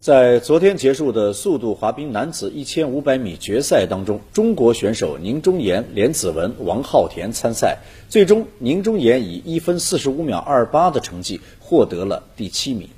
在昨天结束的速度滑冰男子一千五百米决赛当中中国选手宁中岩连子文王浩田参赛。最终宁中岩以一分四十五秒二八的成绩获得了第七名。